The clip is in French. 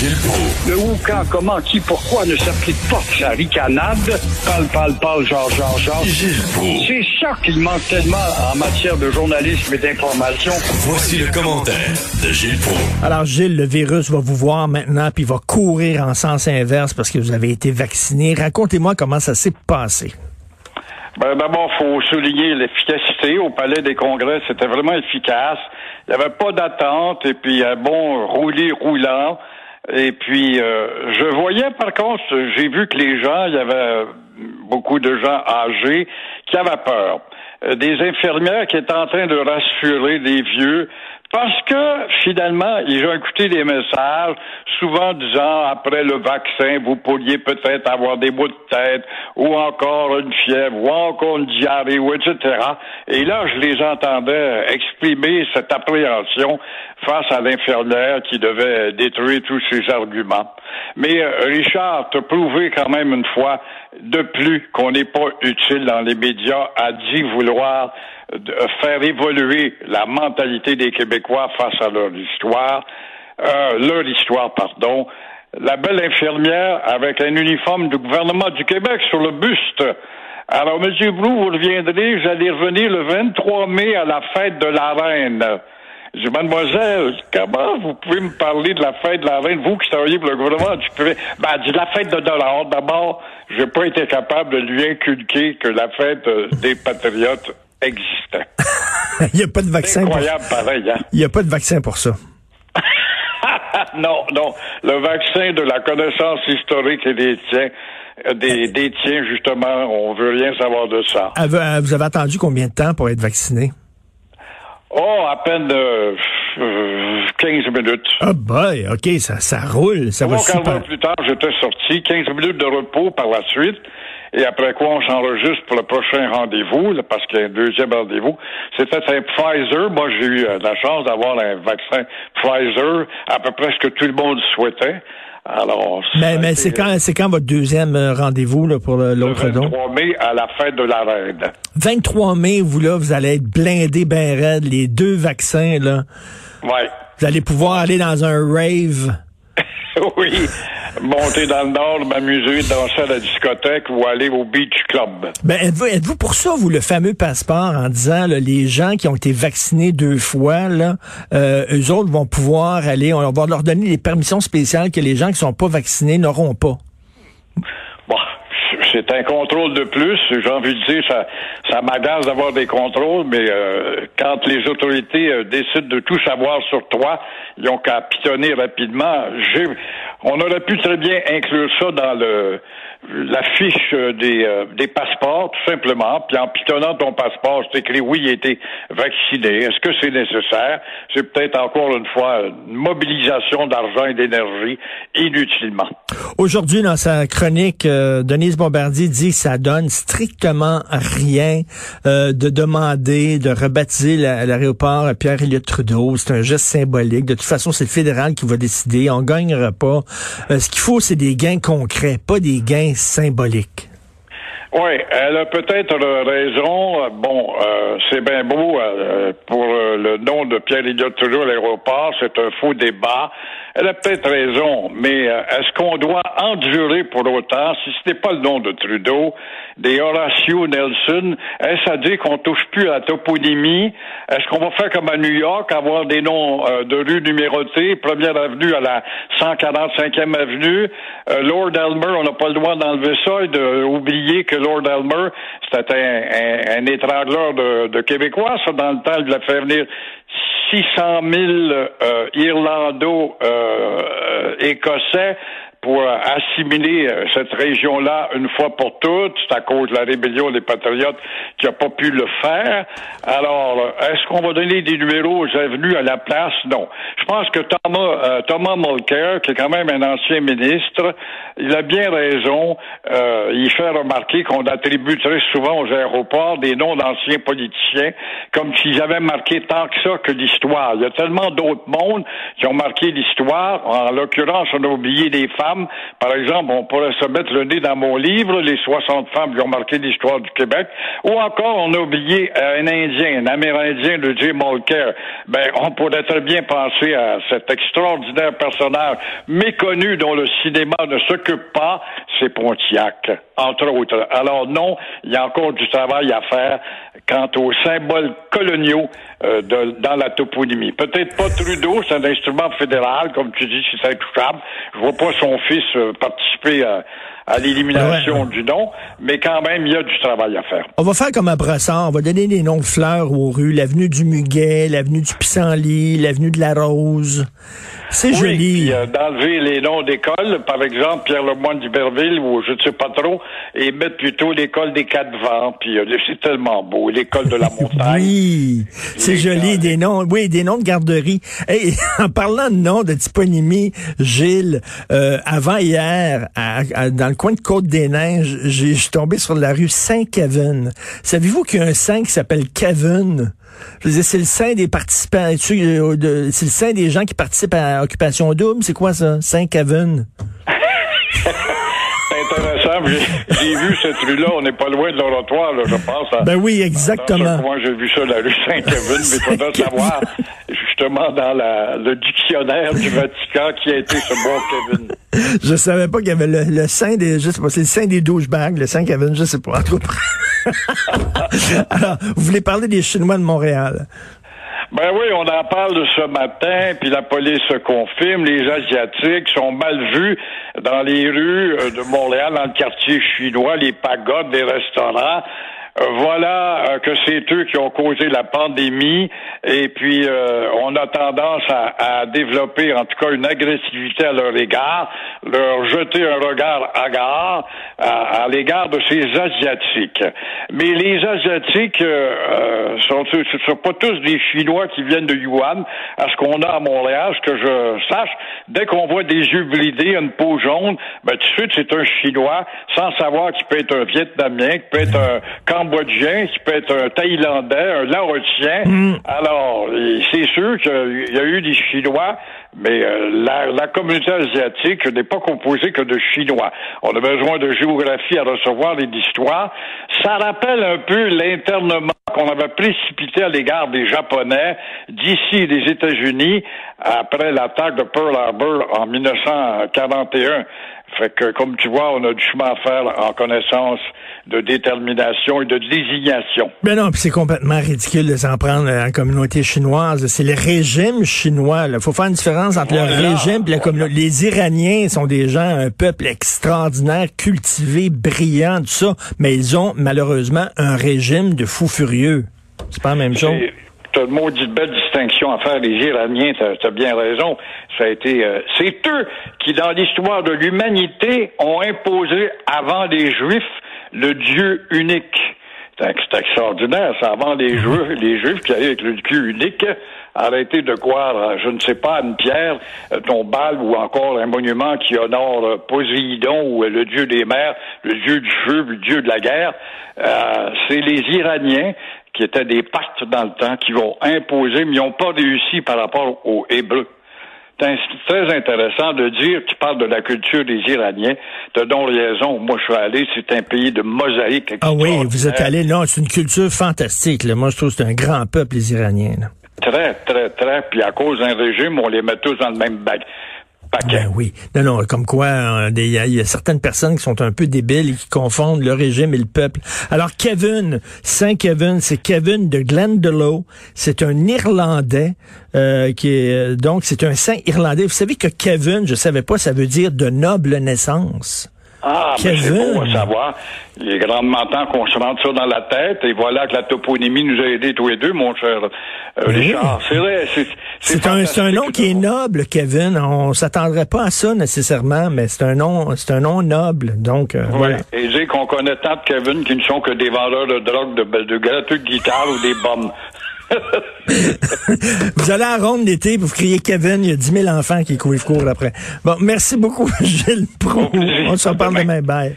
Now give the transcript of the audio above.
Gilles Proulx. Le où, quand, comment, qui, pourquoi ne s'applique pas sa ricanade? Parle, parle, parle, genre, genre, genre. Gilles. C'est ça qu'il manque tellement en matière de journalisme et d'information. Voici le commentaire de Gilles Proulx. Alors, Gilles, le virus va vous voir maintenant, puis il va courir en sens inverse parce que vous avez été vacciné. Racontez-moi comment ça s'est passé. Ben, D'abord, faut souligner l'efficacité. Au Palais des Congrès, c'était vraiment efficace. Il n'y avait pas d'attente et puis un bon roulis roulant. Et puis, euh, je voyais par contre, j'ai vu que les gens, il y avait beaucoup de gens âgés qui avaient peur. Euh, Des infirmières qui étaient en train de rassurer les vieux parce que finalement, ils ont écouté des messages, souvent disant après le vaccin, vous pourriez peut-être avoir des maux de tête, ou encore une fièvre, ou encore une diarrhée, ou etc. Et là, je les entendais exprimer cette appréhension face à l'infirmière qui devait détruire tous ces arguments. Mais euh, Richard, te prouvé quand même une fois de plus qu'on n'est pas utile dans les médias, a dit vouloir de faire évoluer la mentalité des Québécois face à leur histoire, euh, leur histoire, pardon. La belle infirmière avec un uniforme du gouvernement du Québec sur le buste. Alors, Monsieur Blou, vous reviendrez, allez revenir le 23 mai à la fête de la reine. Je dis, mademoiselle, comment vous pouvez me parler de la fête de la reine, vous qui travaillez pour le gouvernement du Québec? Ben, elle dit, la fête de dollars. D'abord, j'ai pas été capable de lui inculquer que la fête euh, des patriotes existait. il n'y a pas de vaccin. Pour... Incroyable, pareil, hein? Il n'y a pas de vaccin pour ça. non, non. Le vaccin de la connaissance historique et des tiens, euh, des, des tiens, justement, on veut rien savoir de ça. Ah, Vous euh, vous avez attendu combien de temps pour être vacciné? Oh, à peine euh, euh, 15 minutes. Ah boy, OK, ça, ça roule, ça va Trois quarts super. plus tard, j'étais sorti, 15 minutes de repos par la suite. Et après quoi, on s'enregistre pour le prochain rendez-vous, parce qu'il y a un deuxième rendez-vous. C'était un Pfizer. Moi, j'ai eu euh, la chance d'avoir un vaccin Pfizer, à peu près ce que tout le monde souhaitait. Alors, Mais, mais c'est quand, c'est quand votre deuxième euh, rendez-vous là, pour le l'autre don? 23 mai à la fête de la reine. 23 mai, vous là, vous allez être blindé ben raide, les deux vaccins, là. Ouais. Vous allez pouvoir aller dans un rave. oui. Monter dans le nord, m'amuser, danser à la discothèque ou aller au beach club. Ben, êtes-vous, pour ça, vous, le fameux passeport, en disant, là, les gens qui ont été vaccinés deux fois, là, euh, eux autres vont pouvoir aller, on va leur donner des permissions spéciales que les gens qui sont pas vaccinés n'auront pas? C'est un contrôle de plus. J'ai envie de dire, ça, ça m'agace d'avoir des contrôles, mais euh, quand les autorités euh, décident de tout savoir sur toi, ils ont qu'à pitonner rapidement. On aurait pu très bien inclure ça dans le la fiche des, euh, des passeports, tout simplement. Puis en pitonnant ton passeport, c'est écrit oui, il a été vacciné. Est-ce que c'est nécessaire? C'est peut-être encore une fois une mobilisation d'argent et d'énergie inutilement. Aujourd'hui, dans sa chronique, euh, Denise Bombardier dit que ça donne strictement rien euh, de demander de rebaptiser la- l'aéroport à Pierre-Éliott Trudeau. C'est un geste symbolique. De toute façon, c'est le fédéral qui va décider. On gagnera pas. Euh, ce qu'il faut, c'est des gains concrets, pas des gains symboliques. Oui, elle a peut-être raison. Bon, euh, c'est bien beau euh, pour euh, le nom de Pierre-Éliott Trudeau à l'aéroport, c'est un faux débat. Elle a peut-être raison, mais euh, est-ce qu'on doit endurer pour autant, si ce n'est pas le nom de Trudeau, des Horatio Nelson, est-ce à dire qu'on touche plus à la toponymie? Est-ce qu'on va faire comme à New York, avoir des noms euh, de rues numérotées, première avenue à la 145e avenue, euh, Lord Elmer, on n'a pas le droit d'enlever ça et d'oublier que Lord Elmer, c'était un, un, étrangleur de, de Québécois, ça, dans le temps, il a fait venir 600 000 euh, Irlando-Écossais pour euh, assimiler euh, cette région-là une fois pour toutes. C'est à cause de la rébellion des patriotes qui n'a pas pu le faire. Alors, euh, est-ce qu'on va donner des numéros aux avenues à la place? Non. Je pense que Thomas, euh, Thomas Mulcair, qui est quand même un ancien ministre, il a bien raison. Il fait remarquer qu'on attribue très souvent aux aéroports des noms d'anciens politiciens, comme s'ils avaient marqué tant que ça que l'histoire. Il y a tellement d'autres mondes qui ont marqué l'histoire. En l'occurrence, on a oublié des femmes Par exemple, on pourrait se mettre le nez dans mon livre, Les 60 femmes qui ont marqué l'histoire du Québec. Ou encore, on a oublié un Indien, un Amérindien de Jim Mulcair. Ben, on pourrait très bien penser à cet extraordinaire personnage méconnu dont le cinéma ne s'occupe pas, c'est Pontiac, entre autres. Alors non, il y a encore du travail à faire quant aux symboles coloniaux euh, dans la toponymie. Peut-être pas Trudeau, c'est un instrument fédéral, comme tu dis, c'est intouchable. Je vois pas son fils euh, participer à, à l'élimination du nom, mais quand même, il y a du travail à faire. On va faire comme à Brassard, on va donner des noms de fleurs aux rues, l'avenue du Muguet, l'avenue du Pissenlit, l'avenue de la Rose. C'est joli. Euh, d'enlever les noms d'écoles, par exemple Pierre Lemoyne d'Iberville ou je ne sais pas trop, et mettre plutôt l'école des quatre vents. Puis euh, c'est tellement beau, l'école de la montagne. oui, c'est joli des noms. Oui, des noms de garderie. Et en parlant de noms de toponymie, Gilles, euh, avant hier, dans le coin de Côte-des-Neiges, j'ai tombé sur la rue Saint-Kevin. Savez-vous qu'il y a un saint qui s'appelle Kevin? Je dire, c'est le sein des participants, c'est le sein des gens qui participent à Occupation Double. C'est quoi ça? Saint-Kevin? J'ai vu cette rue-là, on n'est pas loin de l'oratoire, je pense. ben oui, exactement. Moi, j'ai vu ça, la rue Saint-Kevin, mais il faudrait savoir, justement, dans la, le dictionnaire du Vatican, qui a été ce bon Kevin. Je savais pas qu'il y avait le, le sein des, je sais pas, c'est le sein des douchebags, le sein Kevin, je sais pas. Alors, vous voulez parler des Chinois de Montréal? Ben oui, on en parle ce matin, puis la police confirme, les Asiatiques sont mal vus dans les rues euh, de Montréal, dans le quartier chinois, les pagodes des restaurants. Euh, voilà euh, que c'est eux qui ont causé la pandémie et puis euh, on a tendance à, développer en tout cas une agressivité à leur égard, leur jeter un regard hagard à, à l'égard de ces asiatiques. Mais les asiatiques euh, sont, sont pas tous des Chinois qui viennent de Yuan. À ce qu'on a à Montréal, ce que je sache, dès qu'on voit des yeux bridés, une peau jaune, ben tout de suite c'est un Chinois, sans savoir qu'il peut être un Vietnamien, qu'il peut être un cambodgien, qui peut être un thaïlandais, un laotien. Mm. Alors, c'est sûr qu'il y a eu des Chinois, mais euh, la, la, communauté asiatique n'est pas composée que de Chinois. On a besoin de géographie à recevoir et d'histoire. Ça rappelle un peu l'internement qu'on avait précipité à l'égard des Japonais d'ici des États-Unis après l'attaque de Pearl Harbor en 1941. Fait que, comme tu vois, on a du chemin à faire en connaissance de détermination et de désignation. Ben non, c'est complètement ridicule de s'en prendre à la communauté chinoise. C'est le régime chinois. Il faut faire une différence entre le régime et la communauté. Les Iraniens sont des gens, un peuple extraordinaire, cultivé, brillant, tout ça, mais ils ont malheureusement un régime de fous furieux. C'est pas la même chose. T'as une maudite belle distinction à faire. Les Iraniens, t'as as bien raison. Ça a été, euh, c'est eux qui, dans l'histoire de l'humanité, ont imposé avant les Juifs le Dieu unique. C'est extraordinaire, ça, avant les mhm. Juifs, les Juifs qui allaient avec le Dieu unique, arrêter de croire, je ne sais pas, une pierre euh, tombale ou encore un monument qui honore euh, Poséidon ou le dieu des mers, le dieu du feu, le dieu de la guerre. c'est les Iraniens qui étaient des pactes dans le temps, qui vont imposer, mais ils n'ont pas réussi par rapport aux Hébreux. C'est très intéressant de dire, tu parles de la culture des Iraniens, de don raison. Moi, je suis allé, c'est un pays de mosaïque. Ah oui, vous êtes allé, non, c'est une culture fantastique. Moi, je trouve que c'est un grand peuple, les Iraniens. Très, très, très. Puis à cause d'un régime, on les met tous dans le même bac. Ben oui. Non, non, comme quoi, euh, il y, a certaines personnes qui sont un peu débiles et qui confondent le régime et le peuple. Alors, Kevin, Saint Kevin, c'est Kevin de Glendalough. C'est un Irlandais euh, qui est euh, donc c'est un saint irlandais. Vous savez que Kevin, je savais pas, ça veut dire de noble naissance. Ah, ben c'est bon à savoir. Il est grandement temps qu'on se rentre ça dans la tête. Et voilà que la toponymie nous a aidés tous les deux, mon cher euh, Richard. C'est vrai. C'est un, un nom qui est noble, Kevin. On s'attendrait pas à ça nécessairement, mais c'est un nom, c'est un nom noble. Donc euh, voilà. Et dire qu'on connaît tant de Kevin qui ne sont que des vendeurs de drogue, de, de, de de guitare ou des bombes. vous allez à Ronde l'été, vous criez Kevin, il y a 10 000 enfants qui courent, courent après. Bon, merci beaucoup, Gilles Pro. On se reparle demain. Bye.